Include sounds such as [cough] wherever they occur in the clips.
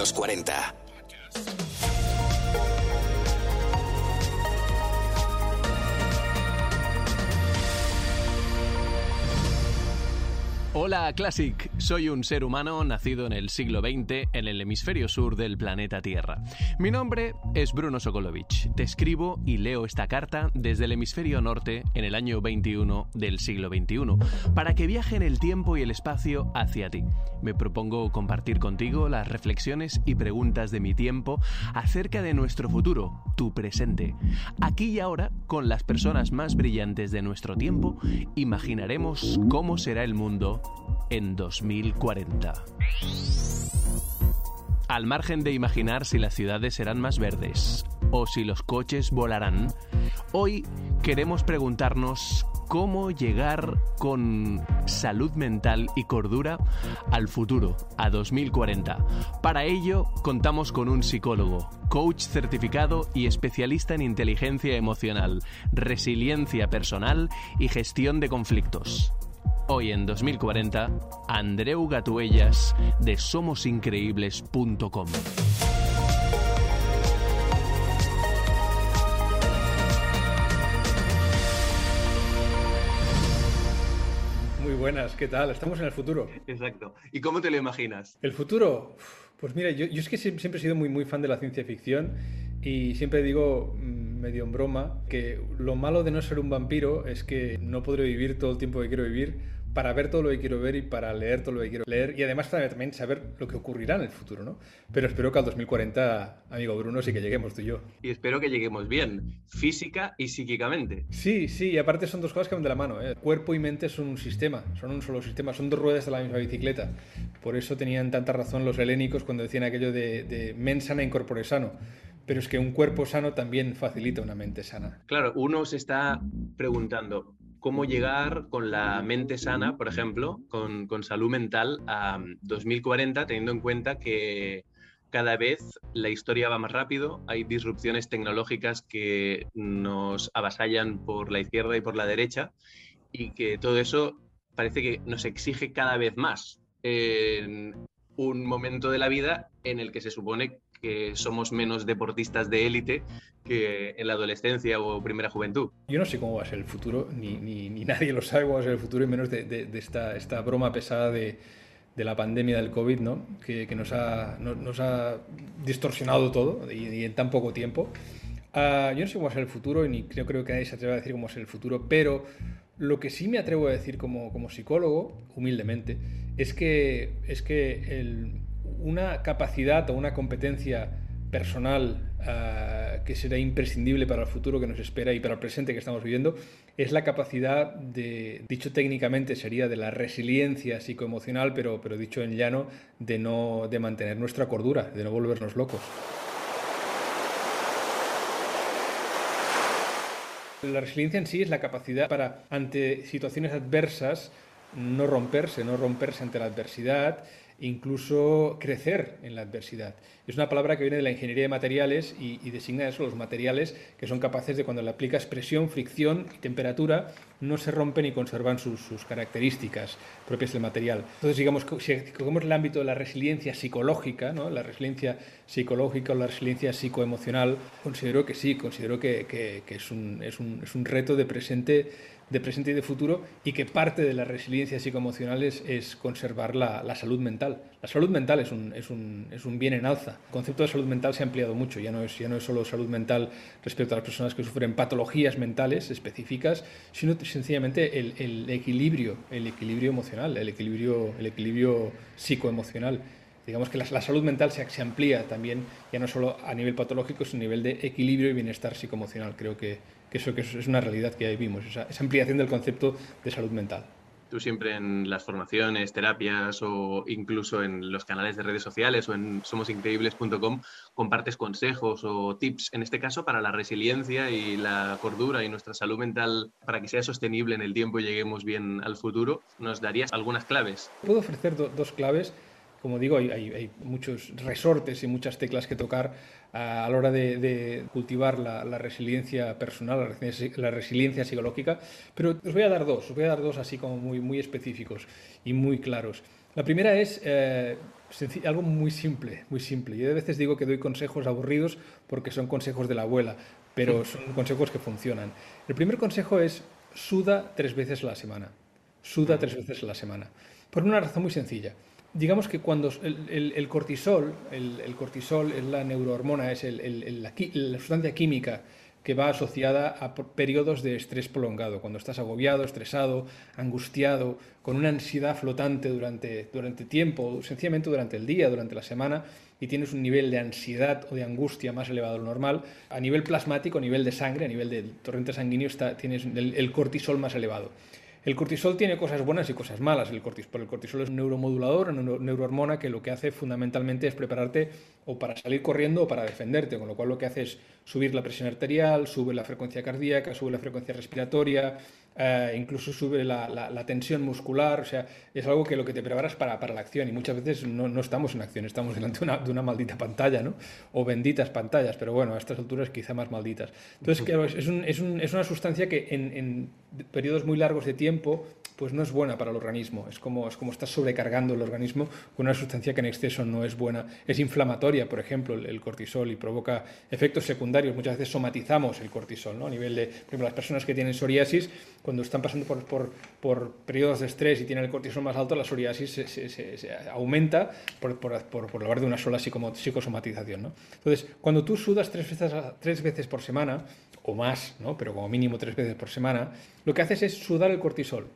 los 40. Hola Classic, soy un ser humano nacido en el siglo XX en el hemisferio sur del planeta Tierra. Mi nombre es Bruno Sokolovich. Te escribo y leo esta carta desde el hemisferio norte en el año 21 del siglo XXI, para que viaje en el tiempo y el espacio hacia ti. Me propongo compartir contigo las reflexiones y preguntas de mi tiempo acerca de nuestro futuro, tu presente. Aquí y ahora, con las personas más brillantes de nuestro tiempo, imaginaremos cómo será el mundo en 2040. Al margen de imaginar si las ciudades serán más verdes o si los coches volarán, hoy queremos preguntarnos cómo llegar con salud mental y cordura al futuro, a 2040. Para ello, contamos con un psicólogo, coach certificado y especialista en inteligencia emocional, resiliencia personal y gestión de conflictos. Hoy en 2040, Andreu Gatuellas de somosincreíbles.com. Muy buenas, ¿qué tal? Estamos en el futuro. Exacto. ¿Y cómo te lo imaginas? El futuro, pues mira, yo, yo es que siempre he sido muy, muy fan de la ciencia ficción y siempre digo, mm, medio en broma, que lo malo de no ser un vampiro es que no podré vivir todo el tiempo que quiero vivir para ver todo lo que quiero ver y para leer todo lo que quiero leer y además para también saber lo que ocurrirá en el futuro, ¿no? Pero espero que al 2040, amigo Bruno, sí que lleguemos tú y yo. Y espero que lleguemos bien, física y psíquicamente. Sí, sí, y aparte son dos cosas que van de la mano, ¿eh? Cuerpo y mente son un sistema, son un solo sistema, son dos ruedas de la misma bicicleta. Por eso tenían tanta razón los helénicos cuando decían aquello de, de mens sana in corpore sano pero es que un cuerpo sano también facilita una mente sana. Claro, uno se está preguntando, cómo llegar con la mente sana, por ejemplo, con, salud mental a 2040, teniendo en cuenta que cada vez la historia va más rápido, hay disrupciones tecnológicas que nos avasallan por la izquierda y por la derecha y que todo eso parece que nos exige cada vez más en un momento de la vida en el que se supone que somos menos deportistas de élite que en la adolescencia o primera juventud. Yo no sé cómo va a ser el futuro, ni, ni, [laughs] nadie lo sabe cómo va a ser el futuro, y menos de, de, esta, esta, broma pesada de, de, la pandemia del COVID, ¿no? que, que nos, ha, nos ha distorsionado todo y, en tan poco tiempo. Uh, yo no sé cómo va a ser el futuro, y ni creo, creo que nadie se atreve a decir cómo va a ser el futuro, pero lo que sí me atrevo a decir como, como psicólogo, humildemente, es que, es que el, una capacidad o una competencia personal uh, que será imprescindible para el futuro que nos espera y para el presente que estamos viviendo es la capacidad de, dicho técnicamente sería de la resiliencia psicoemocional, pero, pero dicho en llano, de, no, de mantener nuestra cordura, de no volvernos locos. La resiliencia en sí es la capacidad para, ante situaciones adversas, no romperse, no romperse ante la adversidad, incluso crecer en la adversidad. Es una palabra que viene de la ingeniería de materiales y, designa eso, los materiales que son capaces de cuando le aplicas presión, fricción y temperatura, no se rompen y conservan sus, características propias del material. Entonces, digamos, si cogemos el ámbito de la resiliencia psicológica, ¿no? la resiliencia psicológica o la resiliencia psicoemocional, considero que sí, considero que, que, es, un, es, un, es un reto de presente de presente y de futuro y que parte de la resiliencia psicoemocional es, conservar la, salud mental. La salud mental es un, es, un, es un, bien en alza. El concepto de salud mental se ha ampliado mucho, ya no, es, ya no es solo salud mental respecto a las personas que sufren patologías mentales específicas, sino sencillamente el, el equilibrio, el equilibrio emocional, el equilibrio, el equilibrio psicoemocional digamos que la, salud mental se, se, amplía también, ya no solo a nivel patológico, sino a nivel de equilibrio y bienestar psicoemocional. Creo que, que eso, que es una realidad que ya vivimos, esa, esa ampliación del concepto de salud mental. Tú siempre en las formaciones, terapias o incluso en los canales de redes sociales o en somosincreíbles.com compartes consejos o tips, en este caso para la resiliencia y la cordura y nuestra salud mental para que sea sostenible en el tiempo y lleguemos bien al futuro. ¿Nos darías algunas claves? Puedo ofrecer dos claves como digo, hay, muchos resortes y muchas teclas que tocar a, la hora de, cultivar la, resiliencia personal, la resiliencia, psicológica, pero os voy a dar dos, os voy a dar dos así como muy, muy específicos y muy claros. La primera es, eh, algo muy simple, muy simple. Yo a veces digo que doy consejos aburridos porque son consejos de la abuela, pero son consejos que funcionan. El primer consejo es suda tres veces a la semana. Suda tres veces a la semana. Por una razón muy sencilla. Digamos que cuando el, cortisol, el, cortisol es la neurohormona, es la sustancia química que va asociada a periodos de estrés prolongado, cuando estás agobiado, estresado, angustiado, con una ansiedad flotante durante, durante tiempo, sencillamente durante el día, durante la semana, y tienes un nivel de ansiedad o de angustia más elevado de lo normal, a nivel plasmático, a nivel de sangre, a nivel del torrente sanguíneo, está, tienes el cortisol más elevado. El cortisol tiene cosas buenas y cosas malas. El cortisol, el cortisol es un neuromodulador, una neurohormona que lo que hace fundamentalmente es prepararte o para salir corriendo o para defenderte, con lo cual lo que hace es subir la presión arterial, sube la frecuencia cardíaca, sube la frecuencia respiratoria, eh, incluso sube la, tensión muscular, o sea, es algo que lo que te preparas para, para la acción y muchas veces no, no, estamos en acción, estamos delante de una, de una, maldita pantalla, ¿no? O benditas pantallas, pero bueno, a estas alturas quizá más malditas. Entonces, claro, es, un, es, un, es una sustancia que en, en periodos muy largos de tiempo pues no es buena para el organismo. Es como, es como estás sobrecargando el organismo con una sustancia que en exceso no es buena. Es inflamatoria, por ejemplo, el, cortisol y provoca efectos secundarios. Muchas veces somatizamos el cortisol, ¿no? A nivel de, por ejemplo, las personas que tienen psoriasis, cuando están pasando por, por, por periodos de estrés y tienen el cortisol más alto, la psoriasis se, se, se, aumenta por, por, por, hablar de una sola psicosomatización, ¿no? Entonces, cuando tú sudas tres veces, tres veces por semana, o más, ¿no? pero como mínimo tres veces por semana, lo que haces es sudar el cortisol.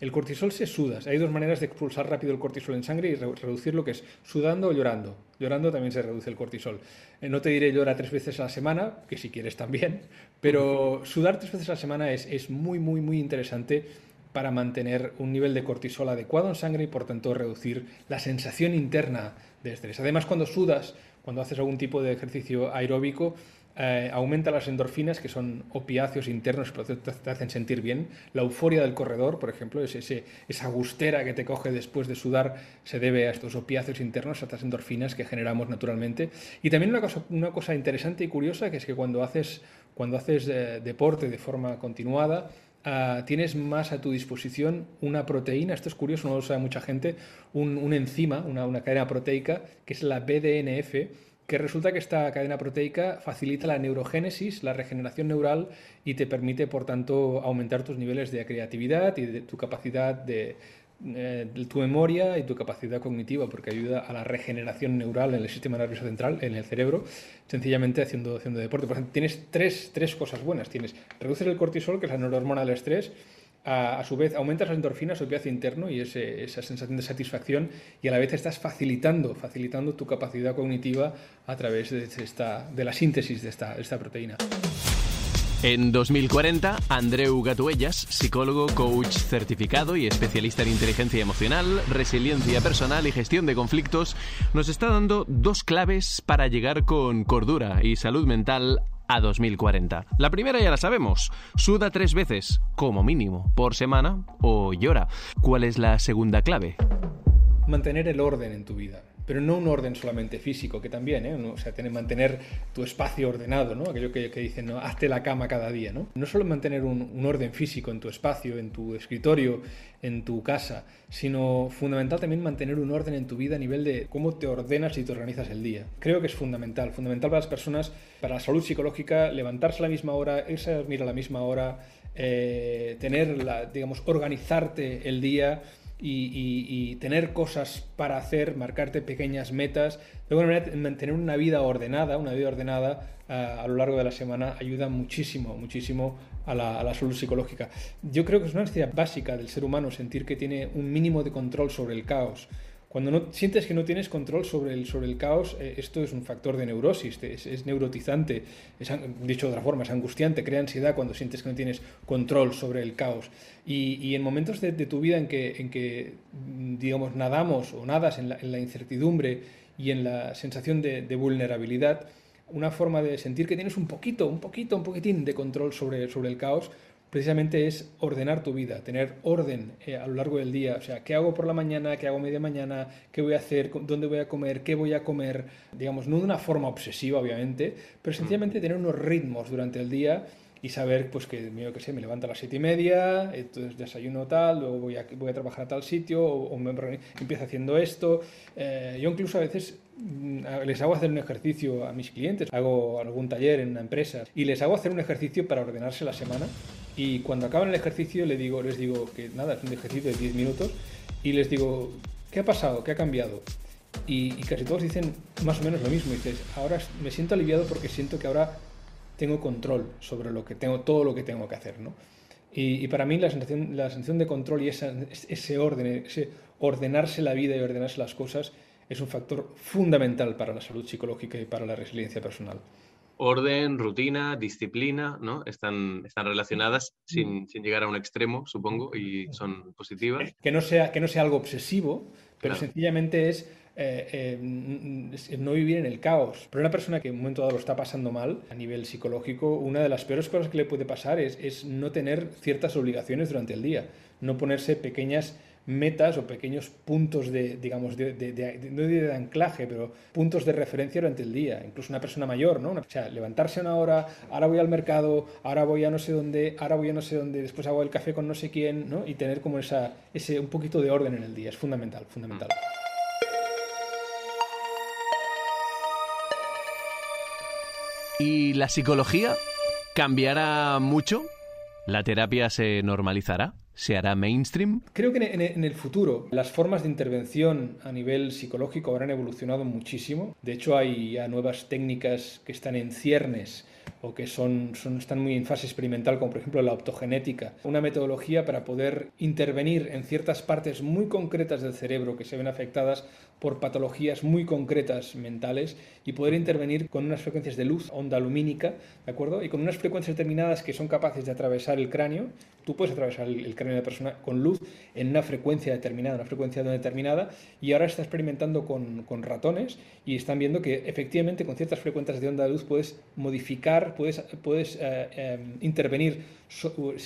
El cortisol se suda. Hay dos maneras de expulsar rápido el cortisol en sangre y reducir lo que es sudando o llorando. Llorando también se reduce el cortisol. Eh, no te diré llora tres veces a la semana, que si quieres también, pero sudar tres veces a la semana es, es muy, muy, muy interesante para mantener un nivel de cortisol adecuado en sangre y por tanto reducir la sensación interna de estrés. Además, cuando sudas, cuando haces algún tipo de ejercicio aeróbico, eh, aumenta las endorfinas, que son opiáceos internos que te hacen sentir bien. La euforia del corredor, por ejemplo, es ese, esa gustera que te coge después de sudar, se debe a estos opiáceos internos, a estas endorfinas que generamos naturalmente. Y también una cosa, una cosa interesante y curiosa, que es que cuando haces, cuando haces eh, deporte de forma continuada, ah, tienes más a tu disposición una proteína, esto es curioso, no lo sabe mucha gente, un, enzima, una, una cadena proteica, que es la BDNF, que resulta que esta cadena proteica facilita la neurogénesis, la regeneración neural y te permite, por tanto, aumentar tus niveles de creatividad y de tu capacidad de, eh, tu memoria y tu capacidad cognitiva, porque ayuda a la regeneración neural en el sistema nervioso central, en el cerebro, sencillamente haciendo, haciendo deporte. Por ejemplo, tienes tres, tres cosas buenas. Tienes, reduces el cortisol, que es la neurohormona del estrés, a, su vez aumentas las endorfinas, su pieza interno y esa sensación de satisfacción y a la vez estás facilitando, facilitando tu capacidad cognitiva a través de, esta, de la síntesis de esta, esta proteína. En 2040, Andreu Gatuellas, psicólogo, coach certificado y especialista en inteligencia emocional, resiliencia personal y gestión de conflictos, nos está dando dos claves para llegar con cordura y salud mental a 2040. La primera ya la sabemos, suda tres veces, como mínimo, por semana o llora. ¿Cuál es la segunda clave? Mantener el orden en tu vida pero no un orden solamente físico, que también, ¿eh? o sea, tener, mantener tu espacio ordenado, ¿no? aquello que, dicen, ¿no? hazte la cama cada día. No, no solo mantener un, orden físico en tu espacio, en tu escritorio, en tu casa, sino fundamental también mantener un orden en tu vida a nivel de cómo te ordenas y te organizas el día. Creo que es fundamental, fundamental para las personas, para la salud psicológica, levantarse a la misma hora, irse a dormir a la misma hora, eh, tener, la, digamos, organizarte el día y, tener cosas para hacer, marcarte pequeñas metas, de alguna manera mantener una vida ordenada, una vida ordenada a, lo largo de la semana ayuda muchísimo, muchísimo a la, a la, salud psicológica. Yo creo que es una necesidad básica del ser humano sentir que tiene un mínimo de control sobre el caos. Cuando no, sientes que no tienes control sobre el, sobre el caos, eh, esto es un factor de neurosis, es, neurotizante, es, dicho de otra forma, es angustiante, crea ansiedad cuando sientes que no tienes control sobre el caos. Y, en momentos de, tu vida en que, en que, digamos, nadamos o nadas en la, en la incertidumbre y en la sensación de, de, vulnerabilidad, una forma de sentir que tienes un poquito, un poquito, un poquitín de control sobre, sobre el caos, precisamente es ordenar tu vida, tener orden eh, a lo largo del día. O sea, ¿qué hago por la mañana? ¿Qué hago media mañana? ¿Qué voy a hacer? ¿Dónde voy a comer? ¿Qué voy a comer? Digamos, no de una forma obsesiva, obviamente, pero sencillamente tener unos ritmos durante el día y saber pues que, yo que sé, me levanto a las siete y media, entonces desayuno tal, luego voy a, voy a trabajar a tal sitio o, me empiezo haciendo esto. Eh, yo incluso a veces mm, les hago hacer un ejercicio a mis clientes, hago algún taller en una empresa y les hago hacer un ejercicio para ordenarse la semana y cuando acaban el ejercicio les digo, les digo que nada, es un ejercicio de 10 minutos y les digo, ¿qué ha pasado? ¿Qué ha cambiado? Y, casi todos dicen más o menos lo mismo. dices, ahora me siento aliviado porque siento que ahora tengo control sobre lo que tengo, todo lo que tengo que hacer, ¿no? Y, para mí la sensación, la sensación de control y ese orden, ese ordenarse la vida y ordenarse las cosas es un factor fundamental para la salud psicológica y para la resiliencia personal. Orden, rutina, disciplina, ¿no? Están, están relacionadas sin, sin llegar a un extremo, supongo, y son positivas. Que no sea, que no sea algo obsesivo, pero sencillamente es eh, eh, no vivir en el caos. Pero una persona que en un momento dado lo está pasando mal a nivel psicológico, una de las peores cosas que le puede pasar es, no tener ciertas obligaciones durante el día, no ponerse pequeñas metas o pequeños puntos de, digamos, de, de anclaje, pero puntos de referencia durante el día. Incluso una persona mayor, ¿no? O sea, levantarse una hora, ahora voy al mercado, ahora voy a no sé dónde, ahora voy a no sé dónde, después hago el café con no sé quién, ¿no? Y tener como esa, ese, un poquito de orden en el día, es fundamental, fundamental. ¿Y la psicología cambiará mucho? ¿La terapia se normalizará? ¿Se hará mainstream? Creo que en el futuro las formas de intervención a nivel psicológico habrán evolucionado muchísimo. De hecho, hay ya nuevas técnicas que están en ciernes o que son, son, están muy en fase experimental, como por ejemplo la optogenética, una metodología para poder intervenir en ciertas partes muy concretas del cerebro que se ven afectadas por patologías muy concretas mentales y poder intervenir con unas frecuencias de luz, onda lumínica, ¿de acuerdo? Y con unas frecuencias determinadas que son capaces de atravesar el cráneo. Tú puedes atravesar el, cráneo de la persona con luz en una frecuencia determinada, una frecuencia determinada, y ahora está experimentando con, con ratones y están viendo que efectivamente con ciertas frecuencias de onda de luz puedes modificar, puedes, puedes eh, em, intervenir,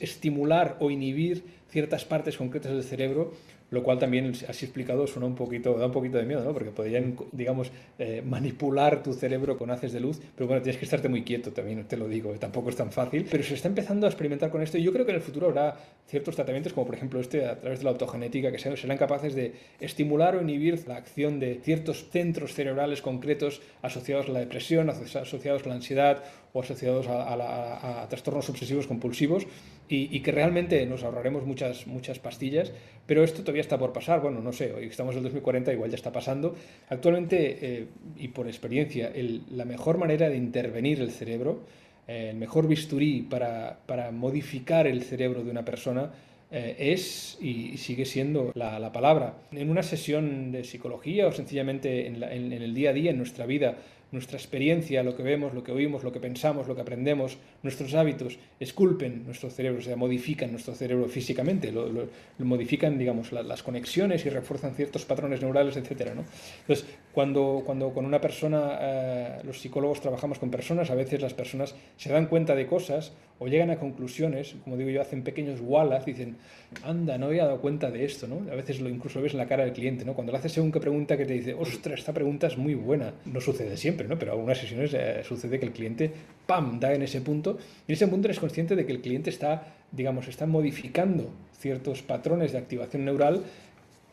estimular o inhibir ciertas partes concretas del cerebro lo cual también, así explicado, suena un poquito, da un poquito de miedo, ¿no? Porque podrían, digamos, eh, manipular tu cerebro con haces de luz, pero bueno, tienes que estarte muy quieto también, te lo digo, tampoco es tan fácil, pero se está empezando a experimentar con esto y yo creo que en el futuro habrá ciertos tratamientos, como por ejemplo este, a través de la autogenética, que serán capaces de estimular o inhibir la acción de ciertos centros cerebrales concretos asociados a la depresión, asociados a la ansiedad o asociados a, trastornos obsesivos compulsivos y, que realmente nos ahorraremos muchas, muchas pastillas, pero esto todavía está por pasar. Bueno, no sé, hoy estamos en el 2040, igual ya está pasando. Actualmente, eh, y por experiencia, la mejor manera de intervenir el cerebro, eh, el mejor bisturí para, para, modificar el cerebro de una persona, eh, es y sigue siendo la, palabra. En una sesión de psicología o sencillamente en, en el día a día, en nuestra vida, nuestra experiencia, lo que vemos, lo que oímos, lo que pensamos, lo que aprendemos, nuestros hábitos, esculpen nuestro cerebro, o sea, modifican nuestro cerebro físicamente, lo, modifican, digamos, las conexiones y refuerzan ciertos patrones neurales, etc. Entonces, cuando, cuando con una persona, eh, los psicólogos trabajamos con personas, a veces las personas se dan cuenta de cosas o llegan a conclusiones, como digo yo, hacen pequeños walas, dicen, anda, no había dado cuenta de esto, ¿no? A veces lo incluso ves en la cara del cliente, ¿no? Cuando le haces según qué pregunta que te dice, ostras, esta pregunta es muy buena. No sucede siempre, ¿no? Pero en algunas sesiones eh, sucede que el cliente, ¡pam!, da en ese punto, y en ese punto eres consciente de que el cliente está, digamos, está modificando ciertos patrones de activación neural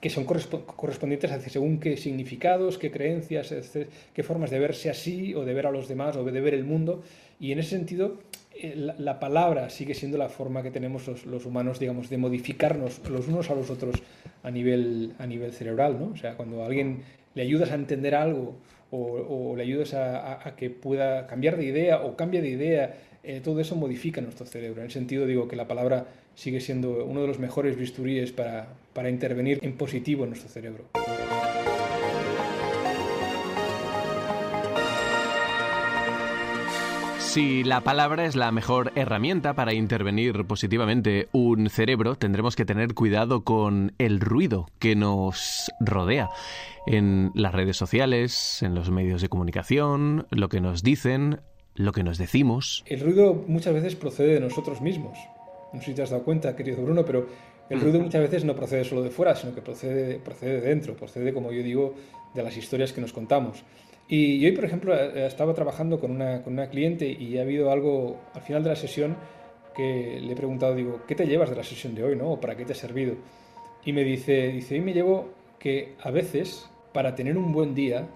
que son correspondientes a según qué significados, qué creencias, qué formas de verse así o de ver a los demás o de ver el mundo. Y en ese sentido, la, palabra sigue siendo la forma que tenemos los, humanos, digamos, de modificarnos los unos a los otros a nivel, a nivel cerebral, ¿no? O sea, cuando a alguien le ayudas a entender algo o, le ayudas a, que pueda cambiar de idea o cambia de idea, eh, todo eso modifica nuestro cerebro. En el sentido, digo, que la palabra sigue siendo uno de los mejores bisturíes para, para intervenir en positivo en nuestro cerebro. Si la palabra es la mejor herramienta para intervenir positivamente un cerebro, tendremos que tener cuidado con el ruido que nos rodea en las redes sociales, en los medios de comunicación, lo que nos dicen, lo que nos decimos. El ruido muchas veces procede de nosotros mismos. No sé si te has dado cuenta, querido Bruno, pero el ruido muchas veces no procede solo de fuera, sino que procede, procede de dentro, procede, como yo digo, de las historias que nos contamos. Y hoy, por ejemplo, eh, estaba trabajando con una, con una cliente y ha habido algo al final de la sesión que le he preguntado, digo, ¿qué te llevas de la sesión de hoy, no? ¿O para qué te ha servido? Y me dice, dice, hoy me llevo que a veces para tener un buen día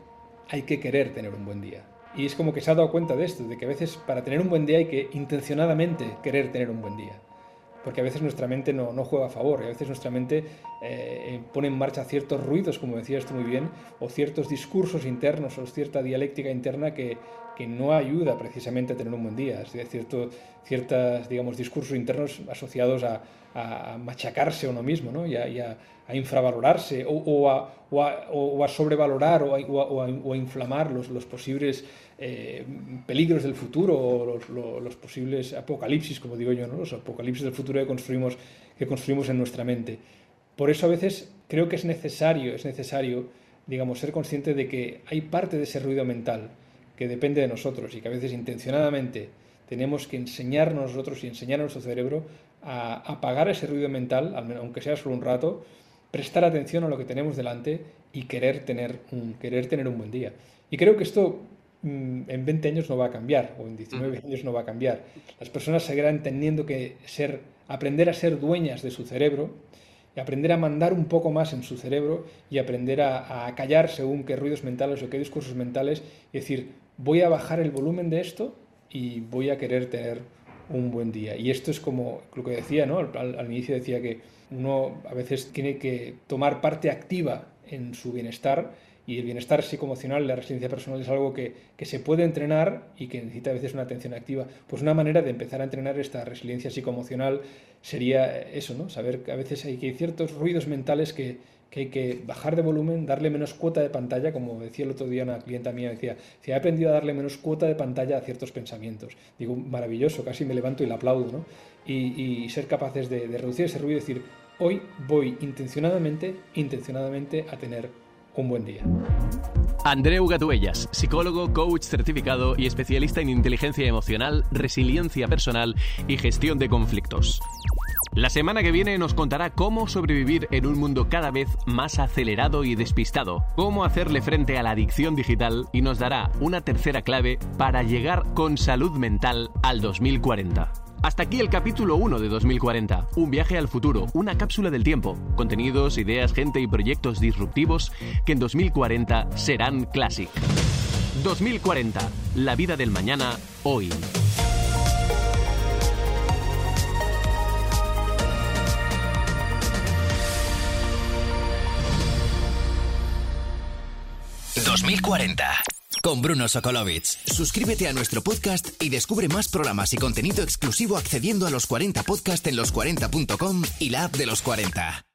hay que querer tener un buen día. Y es como que se ha dado cuenta de esto, de que a veces para tener un buen día hay que intencionadamente querer tener un buen día porque a veces nuestra mente no, no juega a favor y a veces nuestra mente eh, pone en marcha ciertos ruidos, como decías tú muy bien, o ciertos discursos internos o cierta dialéctica interna que, que no ayuda precisamente a tener un buen día. Es decir, ciertos digamos, discursos internos asociados a, machacarse uno mismo ¿no? y, a, infravalorarse o, a, o, a, sobrevalorar o a, inflamar los, los posibles eh, peligros del futuro o los, los, posibles apocalipsis, como digo yo, ¿no? los apocalipsis del futuro que construimos, que construimos en nuestra mente. Por eso a veces creo que es necesario, es necesario, digamos, ser consciente de que hay parte de ese ruido mental que depende de nosotros y que a veces intencionadamente tenemos que enseñarnos nosotros y enseñar a nuestro cerebro a apagar ese ruido mental, aunque sea solo un rato, prestar atención a lo que tenemos delante y querer tener un, querer tener un buen día. Y creo que esto mm, en 20 años no va a cambiar, o en 19 años no va a cambiar. Las personas seguirán teniendo que ser, aprender a ser dueñas de su cerebro, y aprender a mandar un poco más en su cerebro y aprender a, a callar según qué ruidos mentales o qué discursos mentales y decir, voy a bajar el volumen de esto y voy a querer tener un buen día. Y esto es como lo que decía, ¿no? Al, inicio decía que uno a veces tiene que tomar parte activa en su bienestar y el bienestar psicoemocional, la resiliencia personal es algo que, que, se puede entrenar y que necesita a veces una atención activa. Pues una manera de empezar a entrenar esta resiliencia psicoemocional sería eso, ¿no? Saber que a veces hay, que hay ciertos ruidos mentales que, que hay que bajar de volumen, darle menos cuota de pantalla, como decía el otro día una clienta mía, decía, si he aprendido a darle menos cuota de pantalla a ciertos pensamientos. Digo, maravilloso, casi me levanto y le aplaudo, ¿no? Y, ser capaces de, reducir ese ruido y decir, hoy voy intencionadamente, intencionadamente a tener un buen día. Andreu Gatuellas, psicólogo, coach certificado y especialista en inteligencia emocional, resiliencia personal y gestión de conflictos. La semana que viene nos contará cómo sobrevivir en un mundo cada vez más acelerado y despistado, cómo hacerle frente a la adicción digital y nos dará una tercera clave para llegar con salud mental al 2040. Hasta aquí el capítulo 1 de 2040, un viaje al futuro, una cápsula del tiempo, contenidos, ideas, gente y proyectos disruptivos que en 2040 serán classic. 2040, la vida del mañana, hoy. ...2040... Con Bruno Sokolovic. Suscríbete a nuestro podcast y descubre más programas y contenido exclusivo accediendo a los 40 podcast en los40.com y la app de los 40.